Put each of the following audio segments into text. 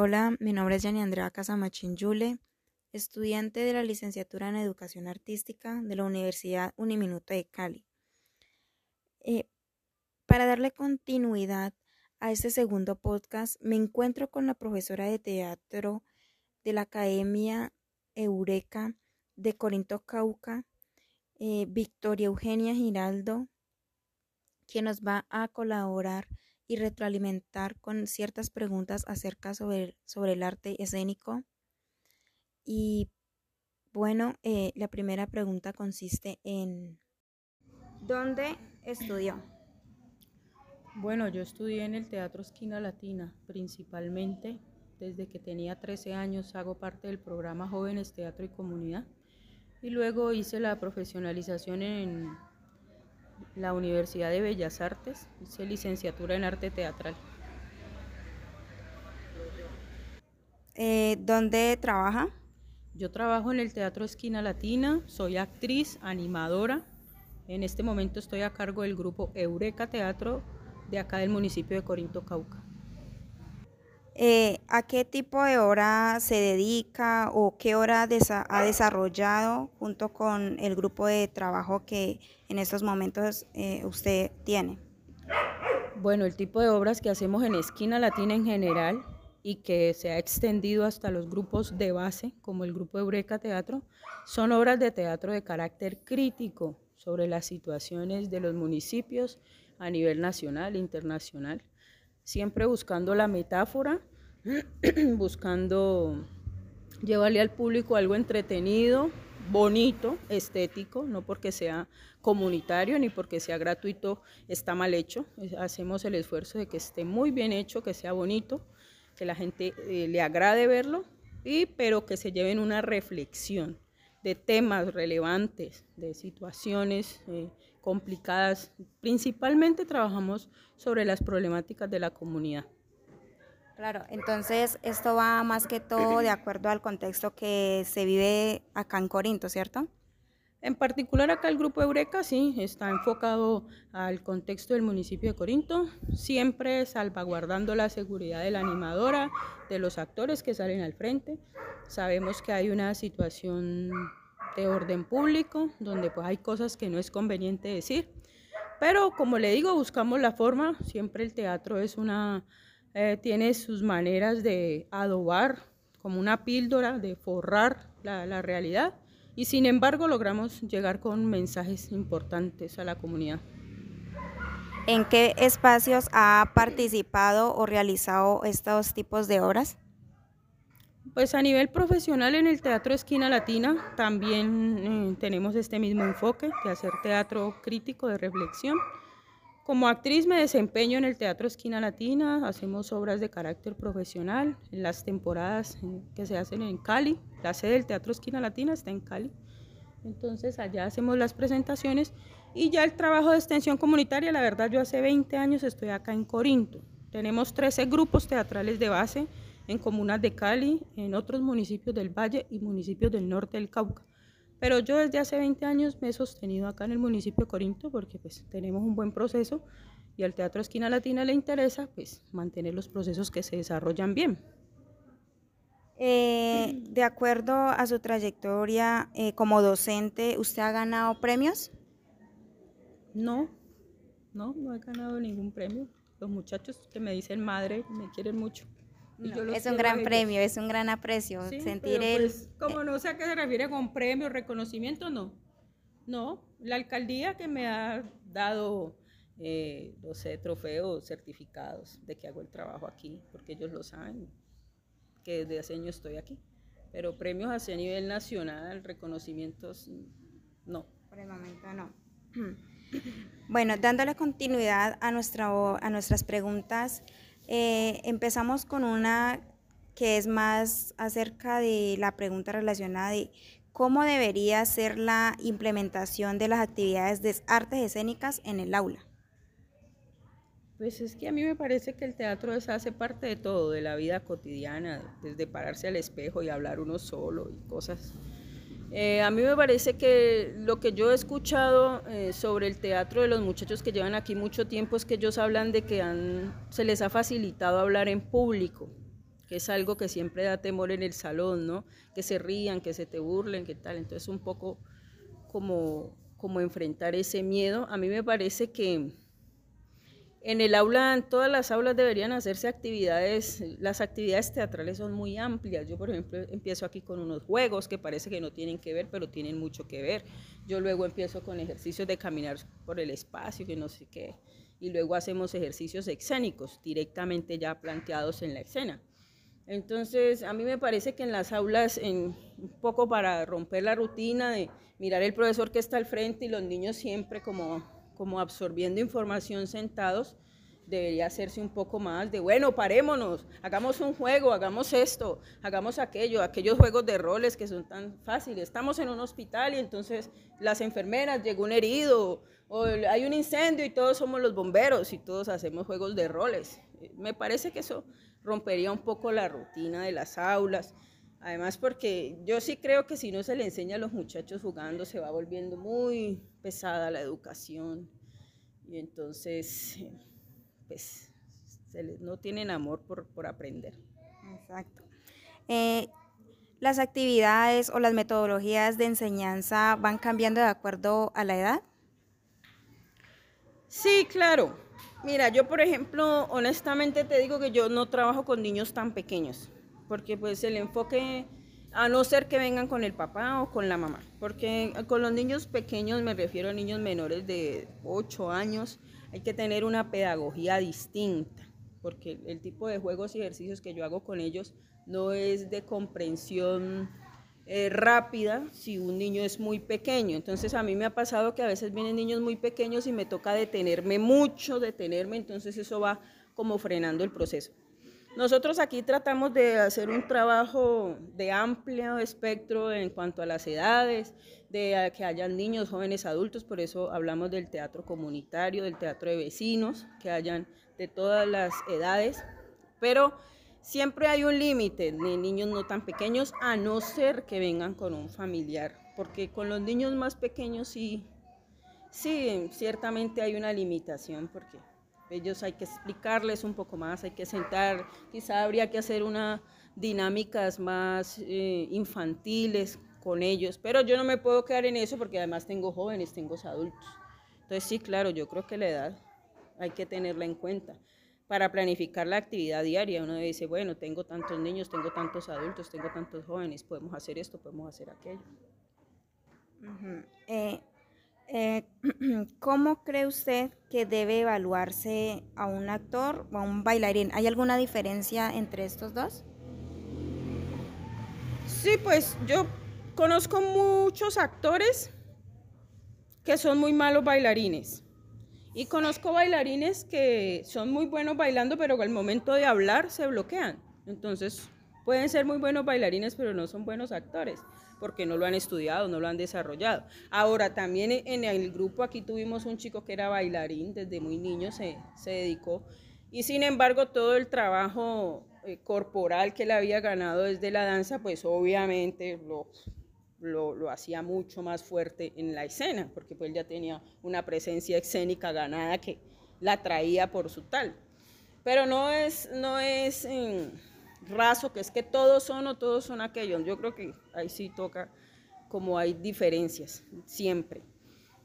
Hola, mi nombre es Yani Andrea Casamachín Yule, estudiante de la licenciatura en Educación Artística de la Universidad Uniminuto de Cali. Eh, para darle continuidad a este segundo podcast, me encuentro con la profesora de teatro de la Academia Eureka de Corinto Cauca, eh, Victoria Eugenia Giraldo, quien nos va a colaborar y retroalimentar con ciertas preguntas acerca sobre, sobre el arte escénico. Y bueno, eh, la primera pregunta consiste en ¿dónde estudió? Bueno, yo estudié en el Teatro Esquina Latina, principalmente desde que tenía 13 años hago parte del programa Jóvenes Teatro y Comunidad y luego hice la profesionalización en la Universidad de Bellas Artes, hice licenciatura en arte teatral. Eh, ¿Dónde trabaja? Yo trabajo en el Teatro Esquina Latina, soy actriz, animadora. En este momento estoy a cargo del grupo Eureka Teatro de acá del municipio de Corinto, Cauca. Eh, ¿A qué tipo de hora se dedica o qué hora ha desarrollado junto con el grupo de trabajo que en estos momentos eh, usted tiene? Bueno, el tipo de obras que hacemos en Esquina Latina en general y que se ha extendido hasta los grupos de base, como el grupo Eureka Teatro, son obras de teatro de carácter crítico sobre las situaciones de los municipios a nivel nacional e internacional siempre buscando la metáfora, buscando llevarle al público algo entretenido, bonito, estético, no porque sea comunitario ni porque sea gratuito está mal hecho. Hacemos el esfuerzo de que esté muy bien hecho, que sea bonito, que la gente eh, le agrade verlo, y, pero que se lleven una reflexión de temas relevantes, de situaciones eh, complicadas. Principalmente trabajamos sobre las problemáticas de la comunidad. Claro, entonces esto va más que todo de acuerdo al contexto que se vive acá en Corinto, ¿cierto? En particular acá el grupo Eureka sí está enfocado al contexto del municipio de Corinto, siempre salvaguardando la seguridad de la animadora, de los actores que salen al frente. Sabemos que hay una situación de orden público donde pues hay cosas que no es conveniente decir, pero como le digo, buscamos la forma, siempre el teatro es una, eh, tiene sus maneras de adobar como una píldora, de forrar la, la realidad y sin embargo logramos llegar con mensajes importantes a la comunidad. ¿En qué espacios ha participado o realizado estos tipos de obras? Pues a nivel profesional en el Teatro Esquina Latina también eh, tenemos este mismo enfoque de hacer teatro crítico de reflexión. Como actriz me desempeño en el Teatro Esquina Latina, hacemos obras de carácter profesional en las temporadas que se hacen en Cali, la sede del Teatro Esquina Latina está en Cali. Entonces allá hacemos las presentaciones y ya el trabajo de extensión comunitaria, la verdad yo hace 20 años estoy acá en Corinto. Tenemos 13 grupos teatrales de base en comunas de Cali, en otros municipios del Valle y municipios del norte del Cauca. Pero yo desde hace 20 años me he sostenido acá en el municipio de Corinto porque pues tenemos un buen proceso y al Teatro Esquina Latina le interesa pues mantener los procesos que se desarrollan bien. Eh, de acuerdo a su trayectoria eh, como docente, ¿usted ha ganado premios? No, no, no he ganado ningún premio. Los muchachos que me dicen madre me quieren mucho. Es un gran premio, es un gran aprecio. sentir el... Pues, como no sé a qué se refiere con premio, reconocimiento, no. No, la alcaldía que me ha dado, eh, no sé, trofeos, certificados de que hago el trabajo aquí, porque ellos lo saben que desde hace años estoy aquí. Pero premios hacia nivel nacional, reconocimientos, no. Por el momento no. Bueno, dándole continuidad a, nuestra, a nuestras preguntas, eh, empezamos con una que es más acerca de la pregunta relacionada de cómo debería ser la implementación de las actividades de artes escénicas en el aula. Pues es que a mí me parece que el teatro hace parte de todo, de la vida cotidiana, desde pararse al espejo y hablar uno solo y cosas. Eh, a mí me parece que lo que yo he escuchado eh, sobre el teatro de los muchachos que llevan aquí mucho tiempo es que ellos hablan de que se les ha facilitado hablar en público, que es algo que siempre da temor en el salón, ¿no? Que se rían, que se te burlen, que tal. Entonces un poco como, como enfrentar ese miedo. A mí me parece que en el aula, en todas las aulas deberían hacerse actividades, las actividades teatrales son muy amplias. Yo, por ejemplo, empiezo aquí con unos juegos que parece que no tienen que ver, pero tienen mucho que ver. Yo luego empiezo con ejercicios de caminar por el espacio, que no sé qué, y luego hacemos ejercicios escénicos directamente ya planteados en la escena. Entonces, a mí me parece que en las aulas, en, un poco para romper la rutina de mirar el profesor que está al frente y los niños siempre como, como absorbiendo información sentados, debería hacerse un poco más de, bueno, parémonos, hagamos un juego, hagamos esto, hagamos aquello, aquellos juegos de roles que son tan fáciles. Estamos en un hospital y entonces las enfermeras, llegó un herido, o hay un incendio y todos somos los bomberos y todos hacemos juegos de roles. Me parece que eso rompería un poco la rutina de las aulas. Además, porque yo sí creo que si no se le enseña a los muchachos jugando, se va volviendo muy pesada la educación. Y entonces, pues, no tienen amor por, aprender. Exacto. Eh, ¿Las actividades o las metodologías de enseñanza van cambiando de acuerdo a la edad? Sí, claro. Mira, yo por ejemplo, honestamente te digo que yo no trabajo con niños tan pequeños, porque pues el enfoque, a no ser que vengan con el papá o con la mamá, porque con los niños pequeños me refiero a niños menores de 8 años, hay que tener una pedagogía distinta, porque el tipo de juegos y ejercicios que yo hago con ellos no es de comprensión eh, rápida si un niño es muy pequeño. Entonces a mí me ha pasado que a veces vienen niños muy pequeños y me toca detenerme mucho, detenerme, entonces eso va como frenando el proceso. Nosotros aquí tratamos de hacer un trabajo de amplio espectro en cuanto a las edades, de que hayan niños, jóvenes, adultos, por eso hablamos del teatro comunitario, del teatro de vecinos, que hayan de todas las edades, pero Siempre hay un límite de niños no tan pequeños, a no ser que vengan con un familiar, porque con los niños más pequeños sí, sí, ciertamente hay una limitación, porque ellos hay que explicarles un poco más, hay que sentar, quizá habría que hacer unas dinámicas más eh, infantiles con ellos, pero yo no me puedo quedar en eso porque además tengo jóvenes, tengo adultos. Entonces sí, claro, yo creo que la edad hay que tenerla en cuenta para planificar la actividad diaria. Uno dice, bueno, tengo tantos niños, tengo tantos adultos, tengo tantos jóvenes, podemos hacer esto, podemos hacer aquello. Eh, eh, ¿Cómo cree usted que debe evaluarse a un actor o a un bailarín? ¿Hay alguna diferencia entre estos dos? Sí, pues yo conozco muchos actores que son muy malos bailarines. Y conozco bailarines que son muy buenos bailando, pero al momento de hablar se bloquean. Entonces, pueden ser muy buenos bailarines, pero no son buenos actores, porque no lo han estudiado, no lo han desarrollado. Ahora, también en el grupo aquí tuvimos un chico que era bailarín, desde muy niño se, se dedicó, y sin embargo todo el trabajo eh, corporal que le había ganado desde la danza, pues obviamente lo lo, hacía mucho más fuerte en la escena, porque pues él ya tenía una presencia escénica ganada que la traía por su tal. Pero no es, no es eh, raso, que es que todos son o todos son aquellos. Yo creo que ahí sí toca como hay diferencias, siempre.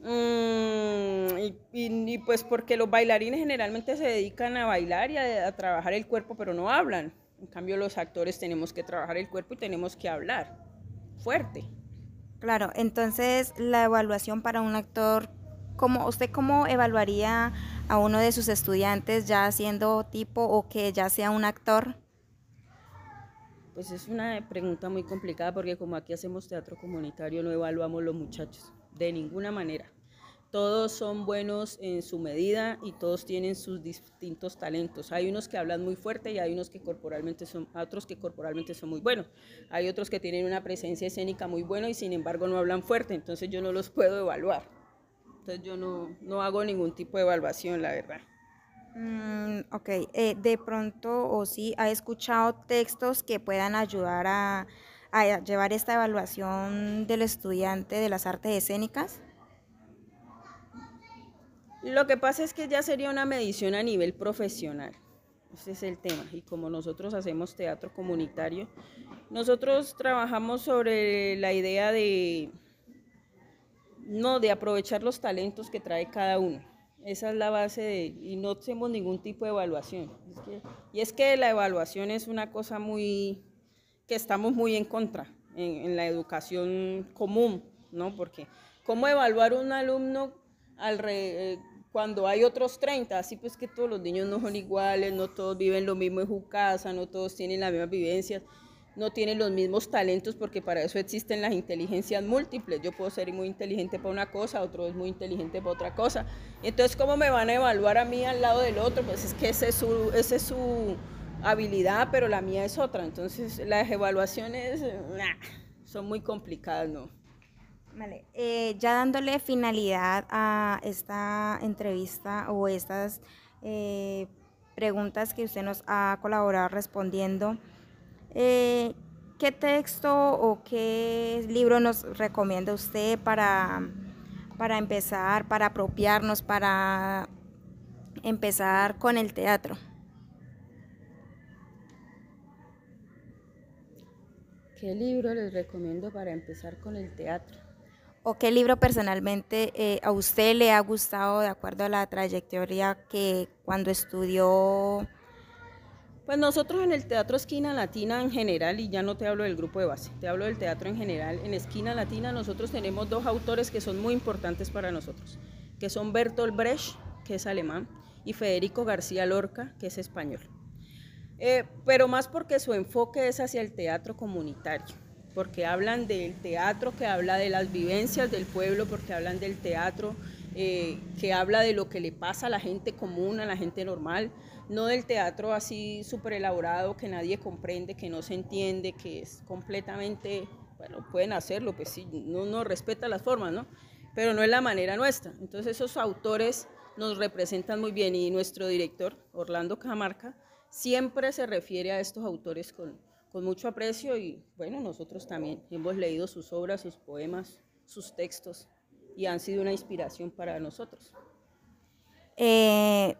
Mm, y, pues porque los bailarines generalmente se dedican a bailar y a trabajar el cuerpo, pero no hablan. En cambio, los actores tenemos que trabajar el cuerpo y tenemos que hablar fuerte. Claro, entonces la evaluación para un actor, ¿cómo, ¿usted cómo evaluaría a uno de sus estudiantes ya siendo tipo o que ya sea un actor? Pues es una pregunta muy complicada porque como aquí hacemos teatro comunitario no evaluamos los muchachos de ninguna manera todos son buenos en su medida y todos tienen sus distintos talentos. Hay unos que hablan muy fuerte y hay unos que corporalmente son, otros que corporalmente son muy buenos. Hay otros que tienen una presencia escénica muy buena y sin embargo no hablan fuerte, entonces yo no los puedo evaluar. Entonces yo no, no hago ningún tipo de evaluación, la verdad. Mm, ok, eh, de pronto o sí, ¿ha escuchado textos que puedan ayudar a, a llevar esta evaluación del estudiante de las artes escénicas? Lo que pasa es que ya sería una medición a nivel profesional, ese es el tema. Y como nosotros hacemos teatro comunitario, nosotros trabajamos sobre la idea de, no, de aprovechar los talentos que trae cada uno. Esa es la base de, y no hacemos ningún tipo de evaluación. y es que la evaluación es una cosa muy, que estamos muy en contra en, la educación común, ¿no? Porque, ¿cómo evaluar un alumno al eh, cuando hay otros 30, así pues que todos los niños no son iguales, no todos viven lo mismo en su casa, no todos tienen las mismas vivencias, no tienen los mismos talentos, porque para eso existen las inteligencias múltiples. Yo puedo ser muy inteligente para una cosa, otro es muy inteligente para otra cosa. Entonces, ¿cómo me van a evaluar a mí al lado del otro? Pues es que ese es su, es su habilidad, pero la mía es otra. Entonces, las evaluaciones son muy complicadas, ¿no? Vale, eh, ya dándole finalidad a esta entrevista o estas eh, preguntas que usted nos ha colaborado respondiendo, eh, ¿qué texto o qué libro nos recomienda usted para, para empezar, para apropiarnos, para empezar con el teatro? ¿Qué libro les recomiendo para empezar con el teatro? ¿O qué libro personalmente eh, a usted le ha gustado de acuerdo a la trayectoria que cuando estudió? Pues nosotros en el Teatro Esquina Latina en general, y ya no te hablo del grupo de base, te hablo del teatro en general, en Esquina Latina nosotros tenemos dos autores que son muy importantes para nosotros, que son Bertolt Brecht, que es alemán, y Federico García Lorca, que es español. Eh, pero más porque su enfoque es hacia el teatro comunitario porque hablan del teatro que habla de las vivencias del pueblo, porque hablan del teatro eh, que habla de lo que le pasa a la gente común, a la gente normal, no del teatro así súper elaborado que nadie comprende, que no se entiende, que es completamente, bueno, pueden hacerlo, pues sí, no, no respeta las formas, ¿no? Pero no es la manera nuestra. Entonces esos autores nos representan muy bien y nuestro director, Orlando Camarca, siempre se refiere a estos autores con, con mucho aprecio y bueno, nosotros también hemos leído sus obras, sus poemas, sus textos y han sido una inspiración para nosotros. Eh,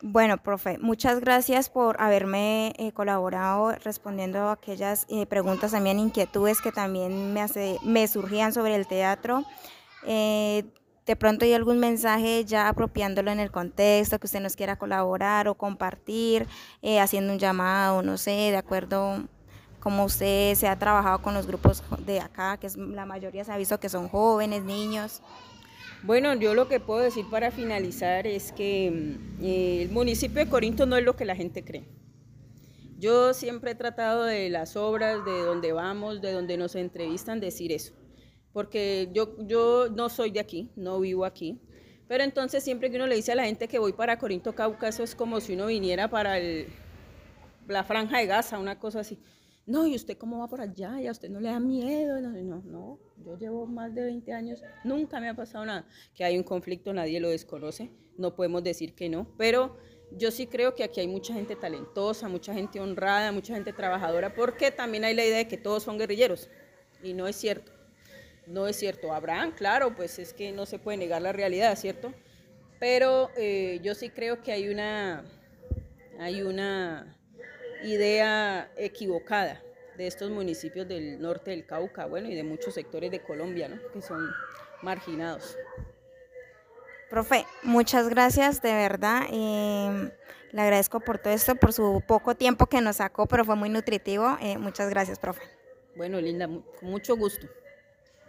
bueno, profe, muchas gracias por haberme eh, colaborado respondiendo a aquellas eh, preguntas, también inquietudes que también me, hace, me surgían sobre el teatro. de pronto hay algún mensaje ya apropiándolo en el contexto que usted nos quiera colaborar o compartir, eh, haciendo un llamado, no sé, de acuerdo como usted se ha trabajado con los grupos de acá, que es, la mayoría se ha visto que son jóvenes, niños. Bueno, yo lo que puedo decir para finalizar es que mm, eh, el municipio de Corinto no es lo que la gente cree. Yo siempre he tratado de las obras, de donde vamos, de donde nos entrevistan, decir eso porque yo, yo no soy de aquí, no vivo aquí. Pero entonces siempre que uno le dice a la gente que voy para Corinto Cauca, eso es como si uno viniera para la franja de Gaza, una cosa así. No, ¿y usted cómo va por allá? ¿Y a usted no le da miedo? No, no, no, yo llevo más de 20 años, nunca me ha pasado nada. Que hay un conflicto, nadie lo desconoce, no podemos decir que no, pero yo sí creo que aquí hay mucha gente talentosa, mucha gente honrada, mucha gente trabajadora, porque también hay la idea de que todos son guerrilleros, y no es cierto no es cierto. Abraham, claro, pues es que no se puede negar la realidad, ¿cierto? Pero eh, yo sí creo que hay una, hay una idea equivocada de estos municipios del norte del Cauca, bueno, y de muchos sectores de Colombia, ¿no? Que son marginados. Profe, muchas gracias, de verdad. Eh, le agradezco por todo esto, por su poco tiempo que nos sacó, pero fue muy nutritivo. Eh, muchas gracias, profe. Bueno, Linda, con mucho gusto.